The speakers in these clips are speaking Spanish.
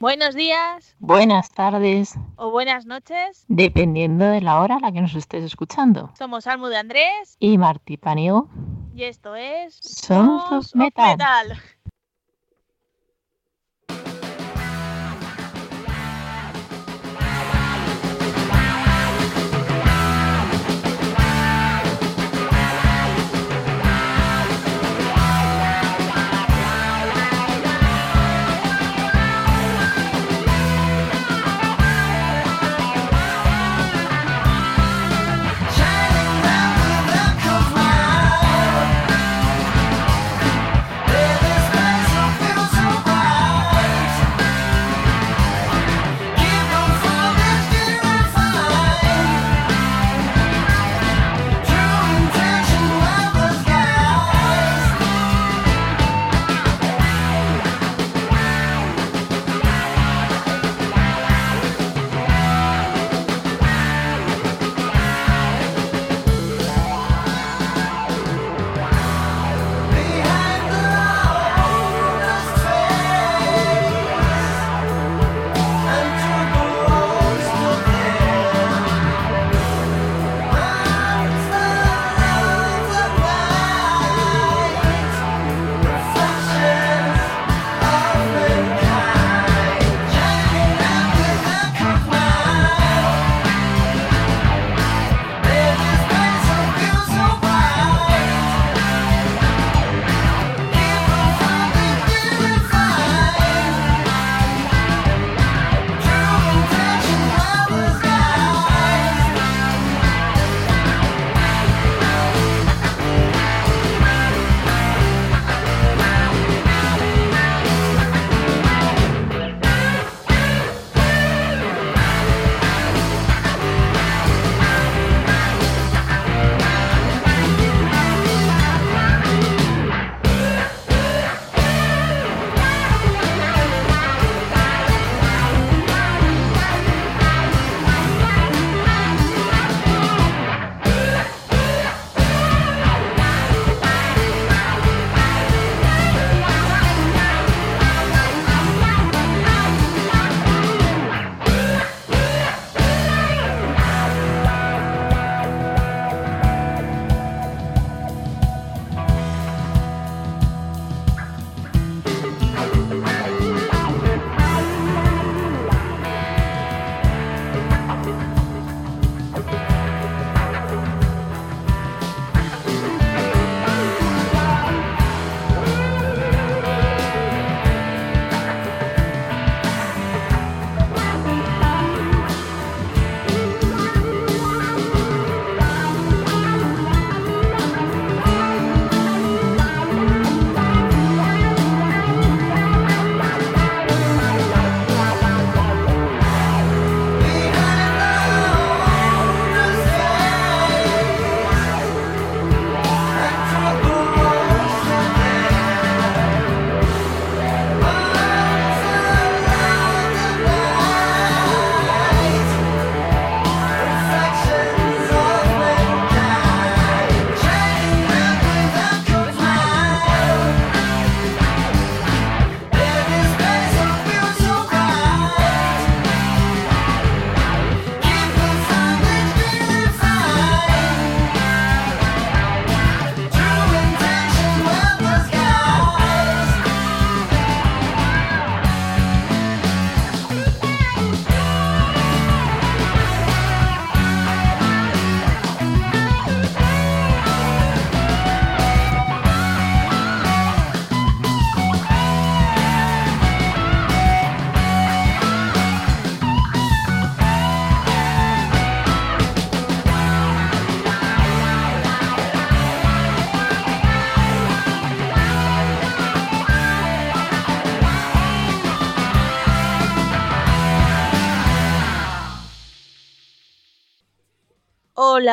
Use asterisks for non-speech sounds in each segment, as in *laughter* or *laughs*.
Buenos días. Buenas tardes. O buenas noches. Dependiendo de la hora a la que nos estés escuchando. Somos Almu de Andrés. Y Martí Paniego. Y esto es. Sons metal.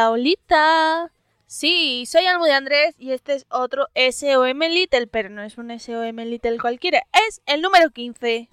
Hola. Sí, soy Almu de Andrés y este es otro SOM Little, pero no es un SOM Little cualquiera, es el número 15.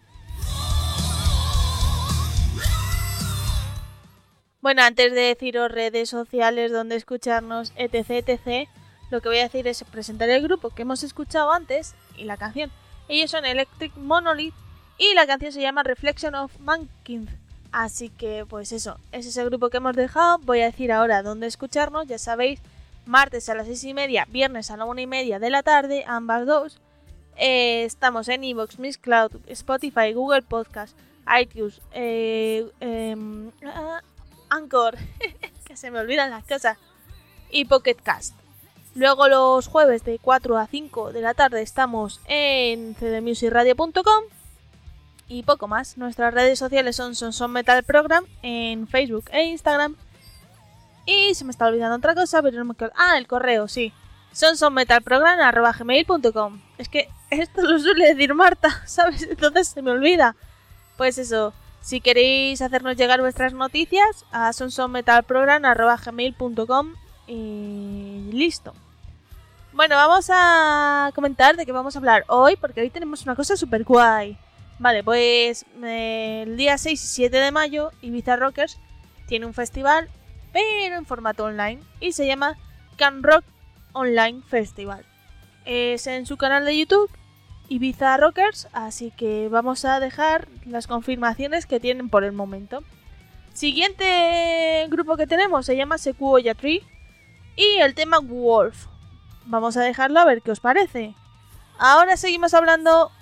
Bueno, antes de deciros redes sociales donde escucharnos, etc, etc, lo que voy a decir es presentar el grupo que hemos escuchado antes y la canción. Ellos son Electric Monolith Y la canción se llama Reflection of Mankind. Así que, pues eso, ese es el grupo que hemos dejado. Voy a decir ahora dónde escucharnos. Ya sabéis, martes a las seis y media, viernes a la una y media de la tarde, ambas dos. Eh, estamos en Evox, Miss Cloud, Spotify, Google Podcast, iTunes, eh, em, ah, Anchor, *laughs* que se me olvidan las cosas, y Pocket Cast. Luego los jueves de 4 a 5 de la tarde estamos en cdmusicradio.com y poco más. Nuestras redes sociales son Son Metal Program en Facebook e Instagram. Y se me está olvidando otra cosa, pero no me acuerdo. Ah, el correo, sí. sonsonmetalprogram.gmail.com Es que esto lo suele decir Marta, *laughs* ¿sabes? Entonces se me olvida. Pues eso, si queréis hacernos llegar vuestras noticias a sonsonmetalprogram.gmail.com y listo. Bueno, vamos a comentar de qué vamos a hablar hoy, porque hoy tenemos una cosa super guay. Vale, pues eh, el día 6 y 7 de mayo, Ibiza Rockers tiene un festival, pero en formato online, y se llama Can Rock Online Festival. Es en su canal de YouTube, Ibiza Rockers, así que vamos a dejar las confirmaciones que tienen por el momento. Siguiente grupo que tenemos se llama Sequoia Tree y el tema Wolf. Vamos a dejarlo a ver qué os parece. Ahora seguimos hablando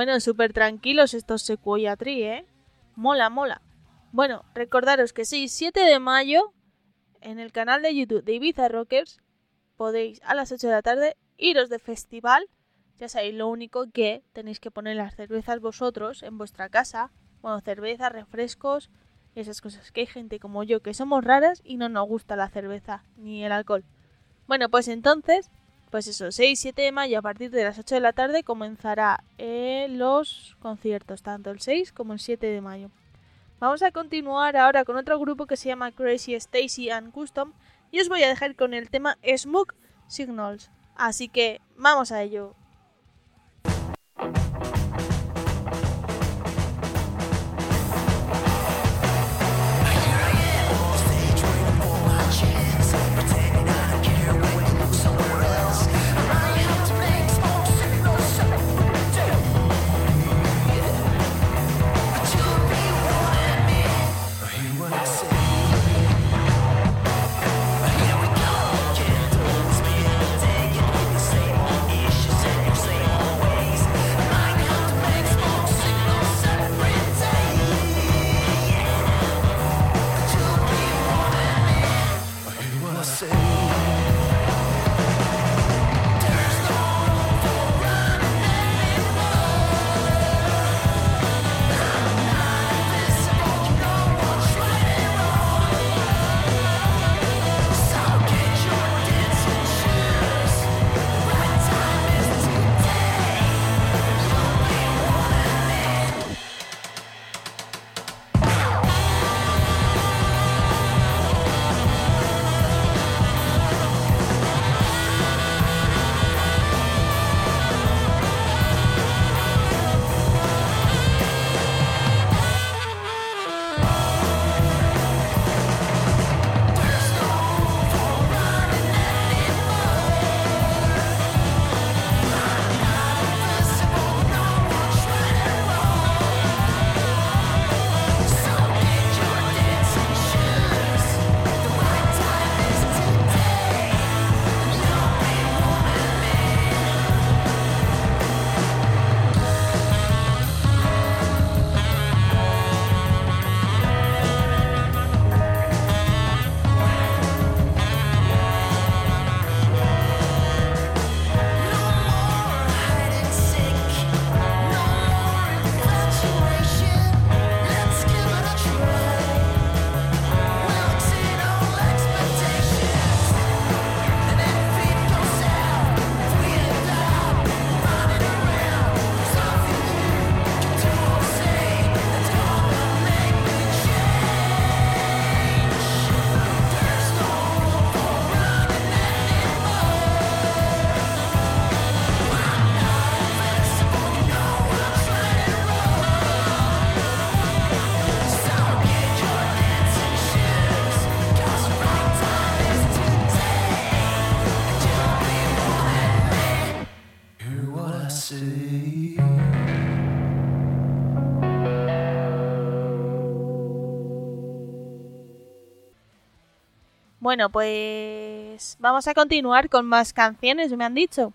Bueno, súper tranquilos estos Sequoia ¿eh? Mola, mola. Bueno, recordaros que sí, 7 de mayo, en el canal de YouTube de Ibiza Rockers, podéis a las 8 de la tarde iros de festival. Ya sabéis, lo único que tenéis que poner las cervezas vosotros en vuestra casa. Bueno, cerveza, refrescos, esas cosas. Que hay gente como yo que somos raras y no nos gusta la cerveza ni el alcohol. Bueno, pues entonces, pues eso, 6 7 de mayo a partir de las 8 de la tarde comenzará eh, los conciertos, tanto el 6 como el 7 de mayo. Vamos a continuar ahora con otro grupo que se llama Crazy Stacy and Custom y os voy a dejar con el tema Smoke Signals. Así que vamos a ello. Bueno, pues vamos a continuar con más canciones, me han dicho.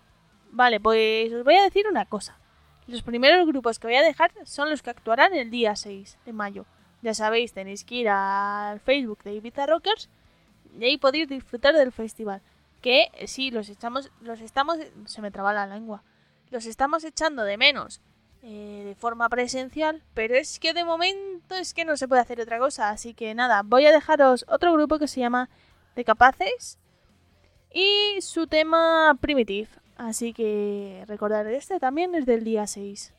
Vale, pues os voy a decir una cosa. Los primeros grupos que voy a dejar son los que actuarán el día 6 de mayo. Ya sabéis, tenéis que ir al Facebook de Ibiza Rockers y ahí podéis disfrutar del festival. Que sí, los echamos, los estamos, se me traba la lengua, los estamos echando de menos eh, de forma presencial, pero es que de momento es que no se puede hacer otra cosa. Así que nada, voy a dejaros otro grupo que se llama de Capaces y su tema Primitive. Así que recordar este también es del día 6.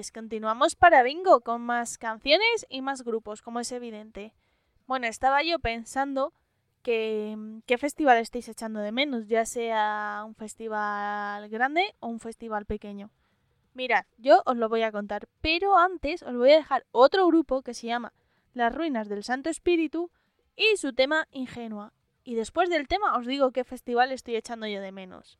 Pues continuamos para bingo con más canciones y más grupos, como es evidente. Bueno, estaba yo pensando que qué festival estáis echando de menos, ya sea un festival grande o un festival pequeño. Mirad, yo os lo voy a contar, pero antes os voy a dejar otro grupo que se llama Las Ruinas del Santo Espíritu y su tema Ingenua. Y después del tema os digo qué festival estoy echando yo de menos.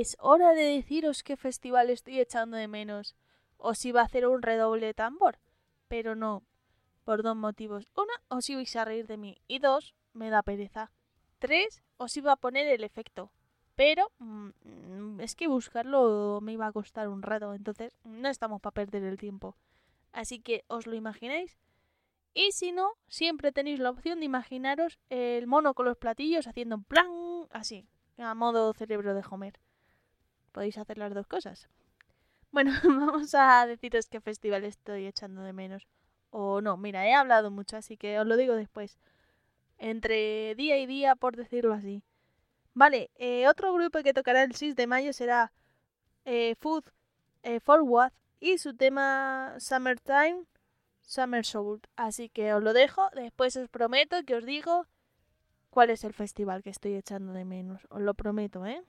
Es hora de deciros qué festival estoy echando de menos. Os iba a hacer un redoble de tambor, pero no, por dos motivos. Una, os ibais a reír de mí. Y dos, me da pereza. Tres, os iba a poner el efecto. Pero mm, es que buscarlo me iba a costar un rato, entonces no estamos para perder el tiempo. Así que os lo imagináis. Y si no, siempre tenéis la opción de imaginaros el mono con los platillos haciendo plan así, a modo cerebro de Homer podéis hacer las dos cosas. Bueno, *laughs* vamos a deciros qué festival estoy echando de menos. O no, mira, he hablado mucho, así que os lo digo después. Entre día y día, por decirlo así. Vale, eh, otro grupo que tocará el 6 de mayo será eh, Food eh, Forward y su tema Summertime, Summer Soul. Así que os lo dejo, después os prometo que os digo cuál es el festival que estoy echando de menos. Os lo prometo, ¿eh?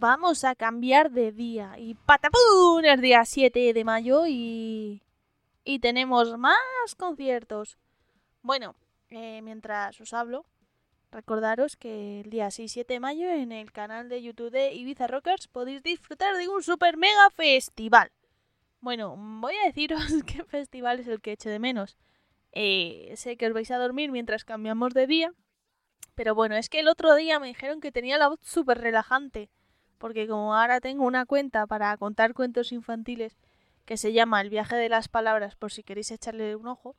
Vamos a cambiar de día. Y patapún, es día 7 de mayo y. Y tenemos más conciertos. Bueno, eh, mientras os hablo, recordaros que el día 6 7 de mayo en el canal de YouTube de Ibiza Rockers podéis disfrutar de un super mega festival. Bueno, voy a deciros *laughs* qué festival es el que eche de menos. Eh, sé que os vais a dormir mientras cambiamos de día. Pero bueno, es que el otro día me dijeron que tenía la voz súper relajante. Porque como ahora tengo una cuenta para contar cuentos infantiles que se llama El viaje de las palabras, por si queréis echarle un ojo,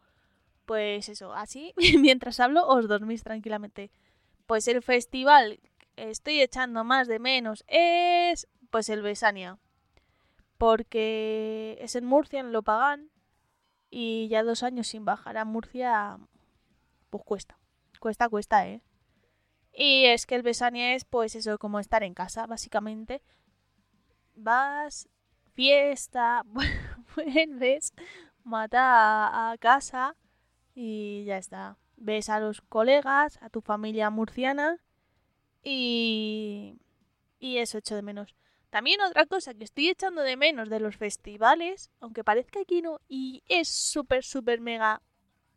pues eso, así *laughs* mientras hablo os dormís tranquilamente. Pues el festival que estoy echando más de menos es pues el Besania. Porque es en Murcia, en Lopagan, y ya dos años sin bajar a Murcia, pues cuesta. Cuesta, cuesta, ¿eh? Y es que el Besania es, pues eso, como estar en casa, básicamente. Vas, fiesta, *laughs* vuelves, mata a casa y ya está. Ves a los colegas, a tu familia murciana y... Y eso echo de menos. También otra cosa que estoy echando de menos de los festivales, aunque parezca que no, y es súper, súper mega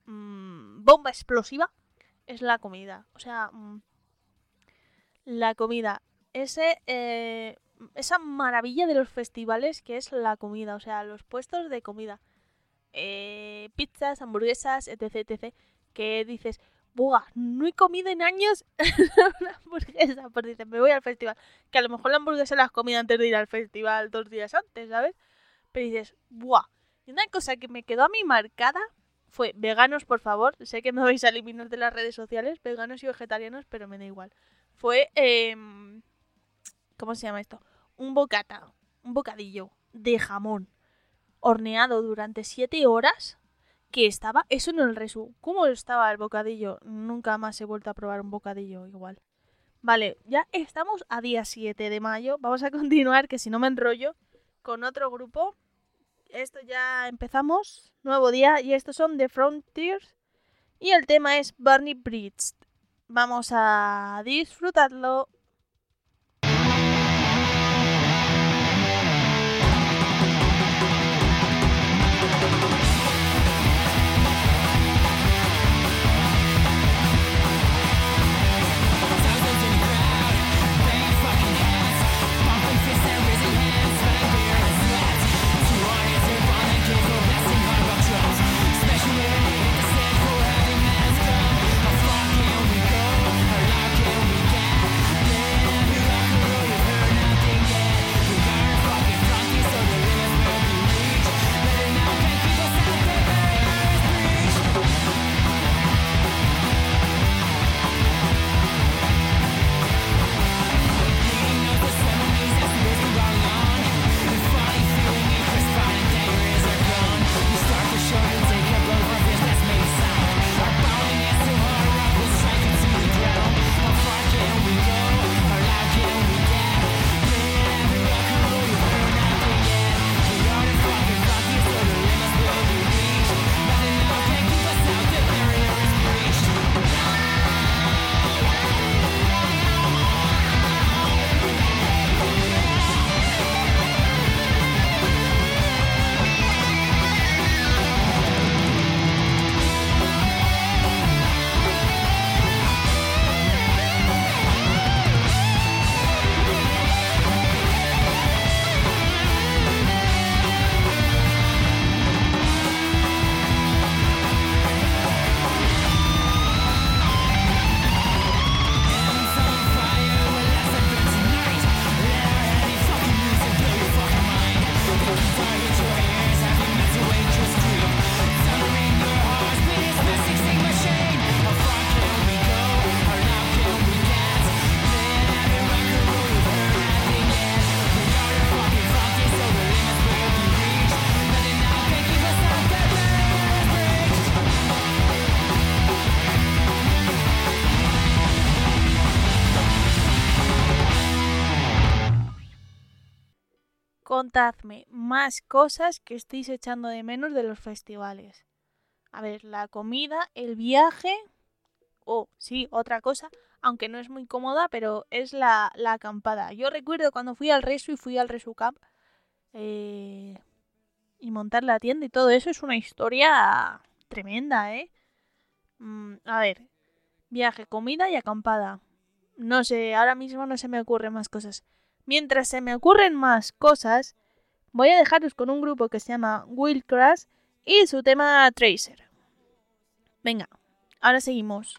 mmm, bomba explosiva, es la comida. O sea, mmm, la comida. Ese, eh, esa maravilla de los festivales que es la comida, o sea, los puestos de comida. Pizzas, hamburguesas, etc, etc. Que dices, ¡buah! No he comido en años *laughs* una hamburguesa. Pues dices, me voy al festival. Que a lo mejor la hamburguesa la has comido antes de ir al festival dos días antes, ¿sabes? Pero dices, ¡buah! Y una cosa que me quedó a mí marcada fue, veganos, por favor. Sé que me vais a eliminar de las redes sociales, veganos y vegetarianos, pero me da igual fue, eh, ¿cómo se llama esto? Un bocata, un bocadillo de jamón horneado durante 7 horas que estaba, eso en el resu. ¿Cómo estaba el bocadillo? Nunca más he vuelto a probar un bocadillo igual. Vale, ya estamos a día 7 de mayo. Vamos a *laughs* continuar, que si no me enrollo, con otro grupo. Esto ya empezamos, nuevo día, y estos son The Frontiers. Y el tema es Barney Bridge. Vamos a disfrutarlo. Más cosas que estéis echando de menos de los festivales. A ver, la comida, el viaje, o sí, otra cosa, aunque no es muy cómoda, pero es la, la acampada. Yo recuerdo cuando fui al Resu y fui al Resu Camp eh, y montar la tienda y todo eso es una historia tremenda, ¿eh? Mm, a ver, viaje, comida y acampada. No sé, ahora mismo no se me ocurren más cosas. Mientras se me ocurren más cosas, voy a dejaros con un grupo que se llama Will Crash y su tema Tracer. Venga, ahora seguimos.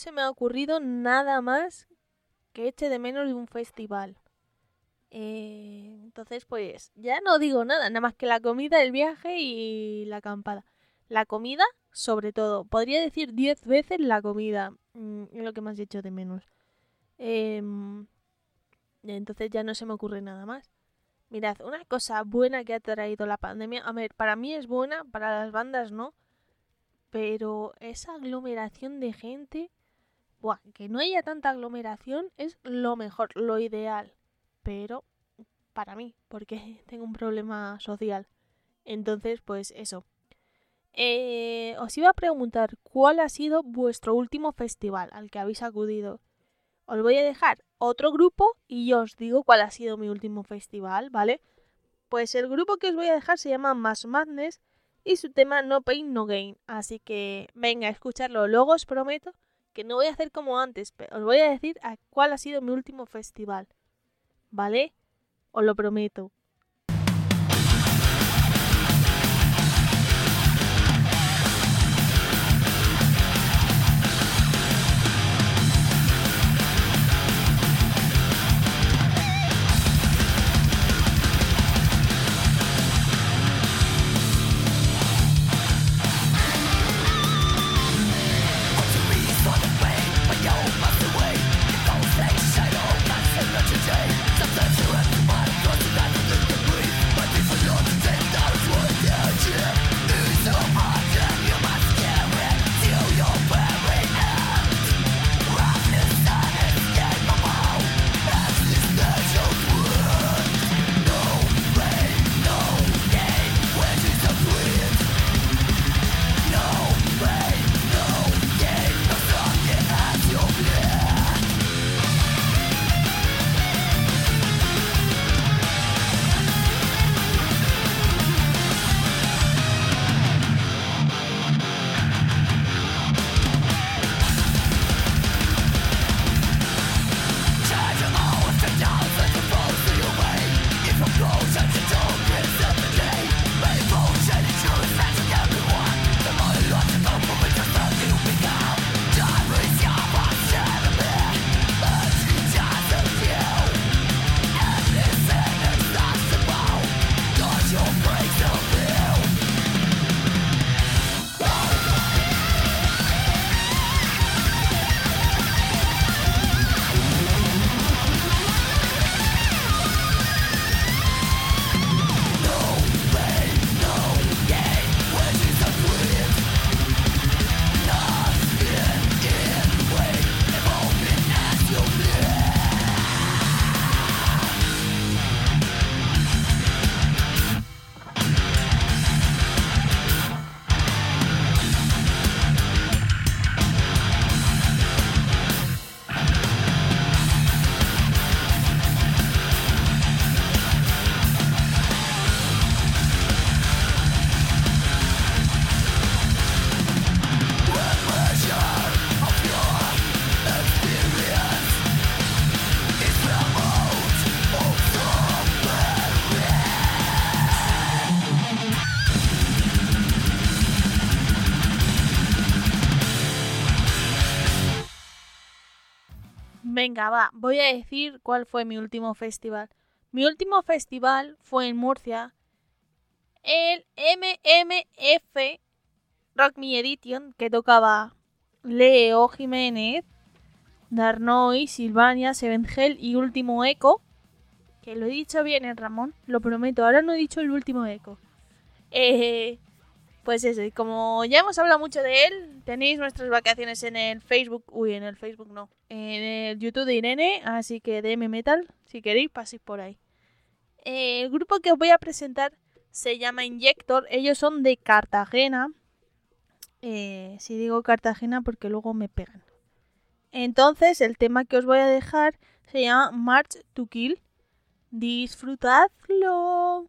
Se me ha ocurrido nada más que eche de menos de un festival. Eh, entonces, pues ya no digo nada, nada más que la comida, el viaje y la acampada. La comida, sobre todo. Podría decir 10 veces la comida. mm, es lo que más he hecho de menos. Em, entonces ya no se me ocurre nada más. Mirad, una cosa buena que ha traído la pandemia. A ver, para mí es buena, para las bandas no. Pero esa aglomeración de gente. Buah, que no haya tanta aglomeración es lo mejor, lo ideal. Pero para mí, porque *laughs* tengo un problema social. Entonces, pues eso. Eh, os iba a preguntar cuál ha sido vuestro último festival al que habéis acudido. Os voy a dejar otro grupo y yo os digo cuál ha sido mi último festival, ¿vale? Pues el grupo que os voy a dejar se llama Mass Madness y su tema No Pain No Gain. Así que venga a escucharlo. Luego os prometo que no voy a hacer como antes, pero os voy a decir a cuál ha sido mi último festival. ¿Vale? Os lo prometo. Venga, va, voy a decir cuál fue mi último festival. Mi último festival fue en Murcia, el MMF Rock Me Edition, que tocaba Leo Jiménez, Darnoy, Silvania, Sevengel y Último Eco. Que lo he dicho bien, ¿eh, Ramón, lo prometo. Ahora no he dicho el último Eco. Eh, pues eso, y como ya hemos hablado mucho de él, tenéis nuestras vacaciones en el Facebook, uy, en el Facebook no, en el YouTube de Irene, así que DM Metal, si queréis, paséis por ahí. El grupo que os voy a presentar se llama Injector, ellos son de Cartagena. Eh, si digo Cartagena porque luego me pegan. Entonces, el tema que os voy a dejar se llama March to Kill. Disfrutadlo.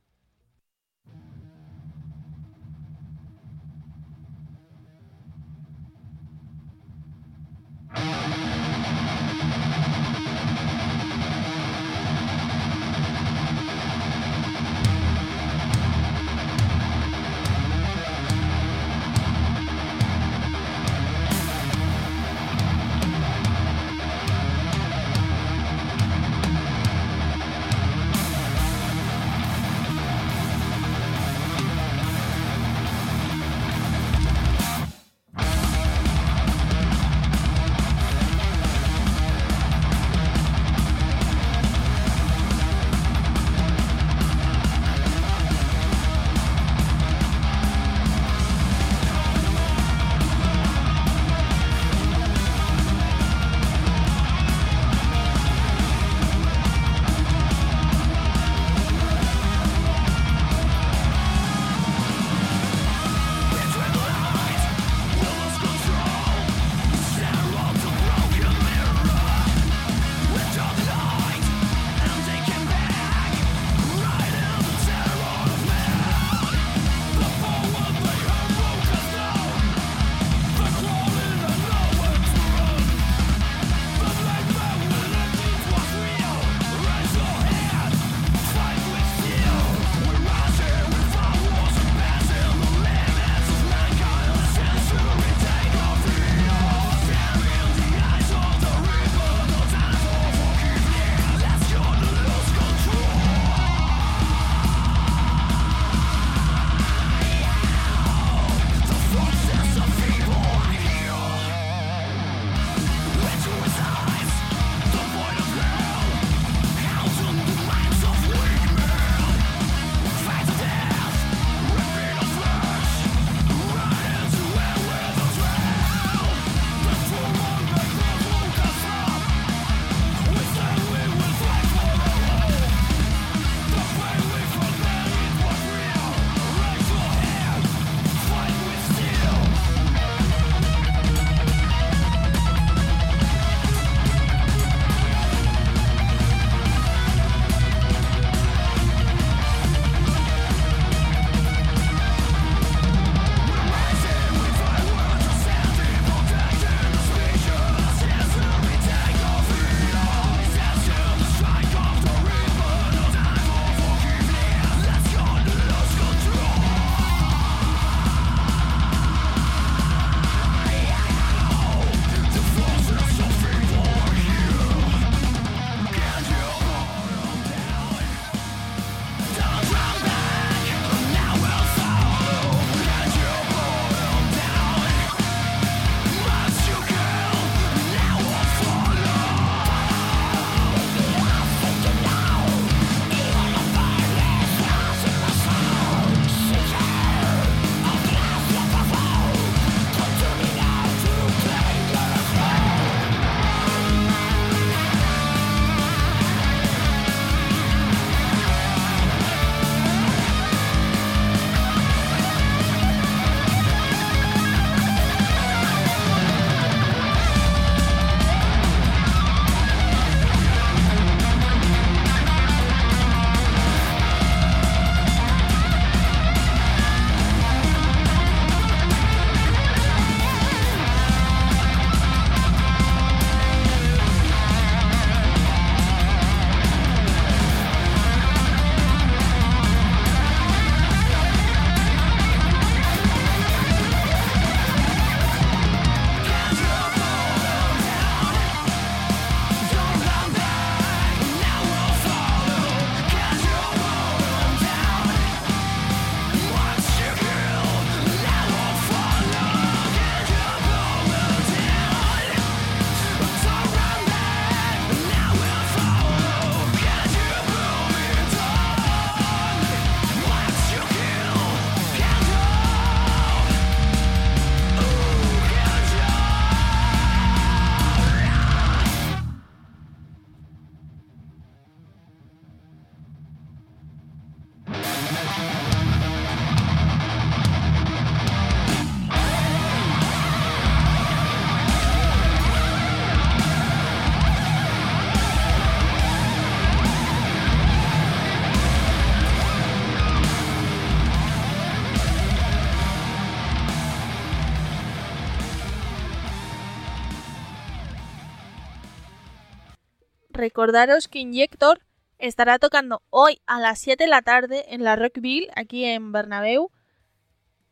Recordaros que Injector estará tocando hoy a las 7 de la tarde en la Rockville, aquí en Bernabéu.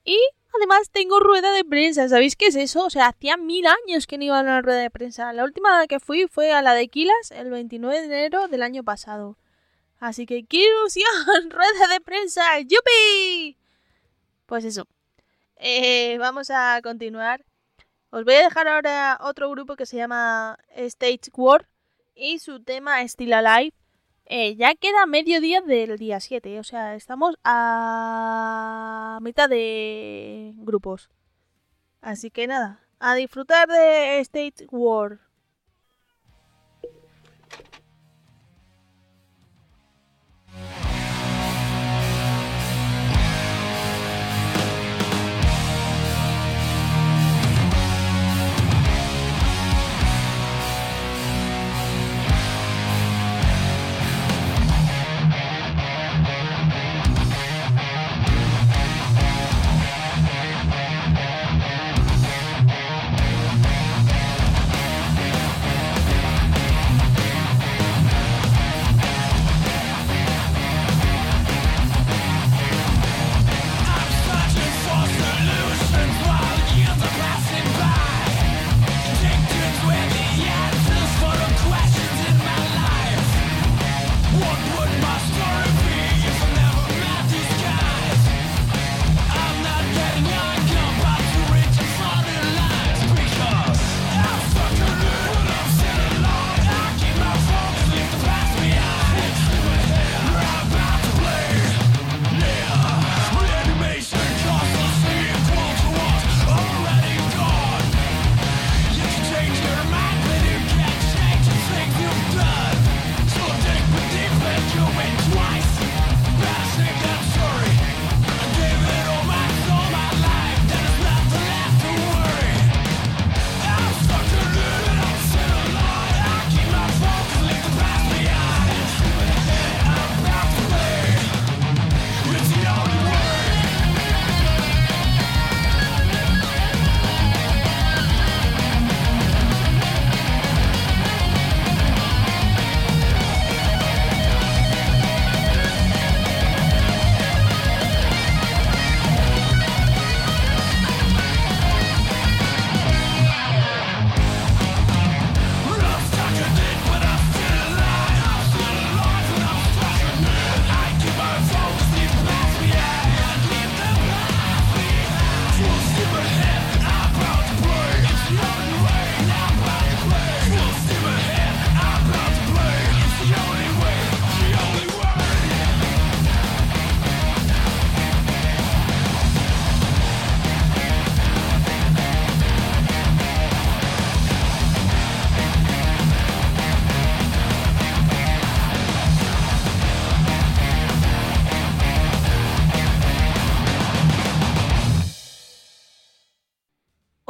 Y además tengo rueda de prensa, ¿sabéis qué es eso? O sea, hacía mil años que no iba a una rueda de prensa. La última que fui fue a la de Quilas el 29 de enero del año pasado. Así que, ¡qué ilusión! *laughs* ¡Rueda de prensa! ¡Yupi! Pues eso. Eh, vamos a continuar. Os voy a dejar ahora otro grupo que se llama Stage War y su tema Still Alive. Eh, ya queda medio día del día 7, o sea, estamos a mitad de grupos. Así que nada, a disfrutar de Stage War.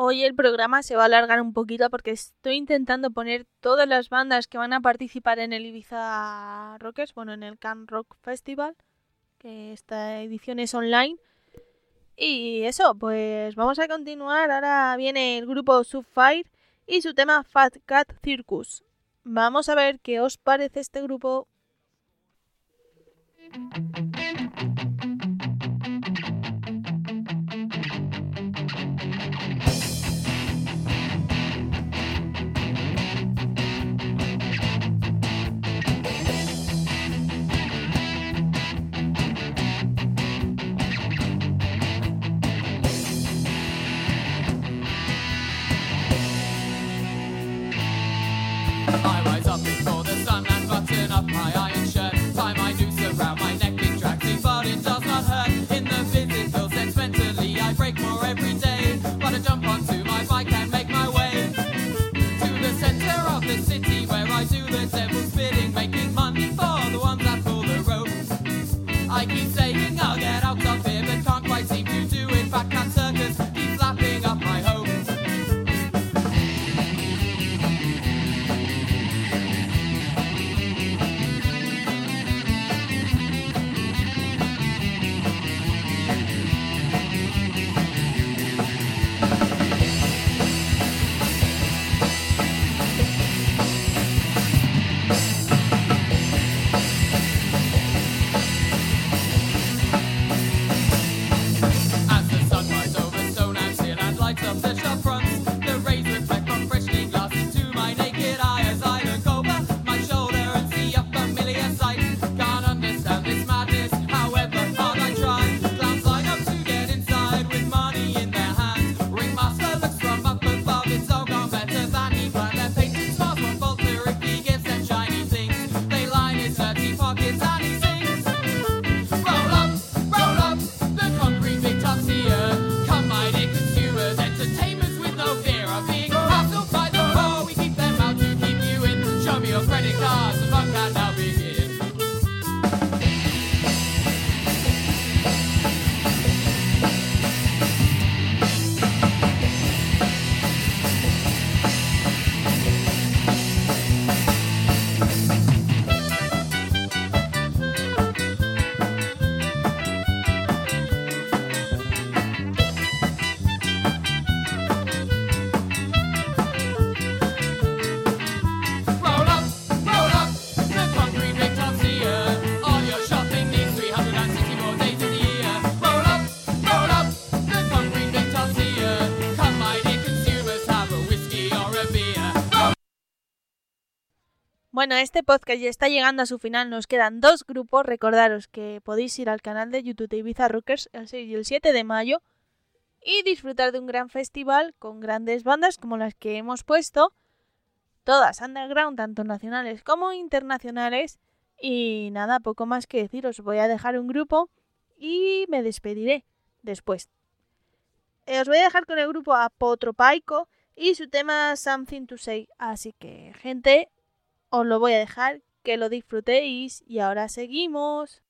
Hoy el programa se va a alargar un poquito porque estoy intentando poner todas las bandas que van a participar en el Ibiza Rockers, bueno, en el Can Rock Festival, que esta edición es online. Y eso, pues vamos a continuar. Ahora viene el grupo Subfire y su tema Fat Cat Circus. Vamos a ver qué os parece este grupo. Bye. Bueno, este podcast ya está llegando a su final. Nos quedan dos grupos. Recordaros que podéis ir al canal de YouTube de Ibiza Rockers el 6 y el 7 de mayo y disfrutar de un gran festival con grandes bandas como las que hemos puesto. Todas underground, tanto nacionales como internacionales. Y nada, poco más que decir. Os voy a dejar un grupo y me despediré después. Eh, os voy a dejar con el grupo Apotropaico y su tema Something to Say. Así que, gente, os lo voy a dejar, que lo disfrutéis y ahora seguimos.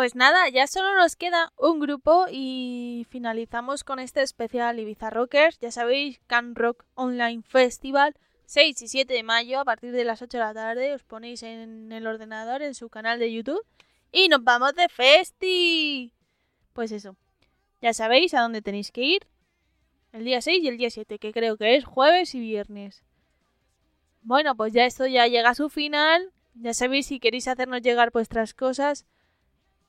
Pues nada, ya solo nos queda un grupo y finalizamos con este especial Ibiza Rockers. Ya sabéis, Can Rock Online Festival, 6 y 7 de mayo, a partir de las 8 de la tarde. Os ponéis en el ordenador, en su canal de YouTube. Y nos vamos de festi. Pues eso, ya sabéis a dónde tenéis que ir. El día 6 y el día 7, que creo que es jueves y viernes. Bueno, pues ya esto ya llega a su final. Ya sabéis si queréis hacernos llegar vuestras cosas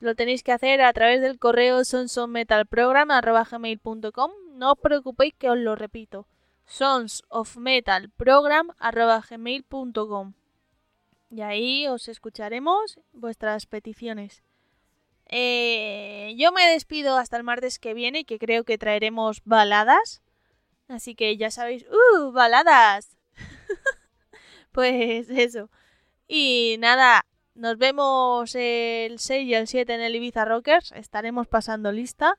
lo tenéis que hacer a través del correo sonsofmetalprogram.gmail.com No os preocupéis que os lo repito. sonsofmetalprogram.gmail.com Y ahí os escucharemos vuestras peticiones. Eh, yo me despido hasta el martes que viene, que creo que traeremos baladas. Así que ya sabéis, ¡uh! ¡Baladas! *laughs* pues eso. Y nada, nos vemos el 6 y el 7 en el Ibiza Rockers. Estaremos pasando lista.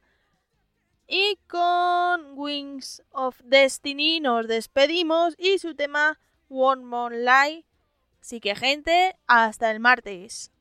Y con Wings of Destiny nos despedimos y su tema One More Lie. Así que gente, hasta el martes.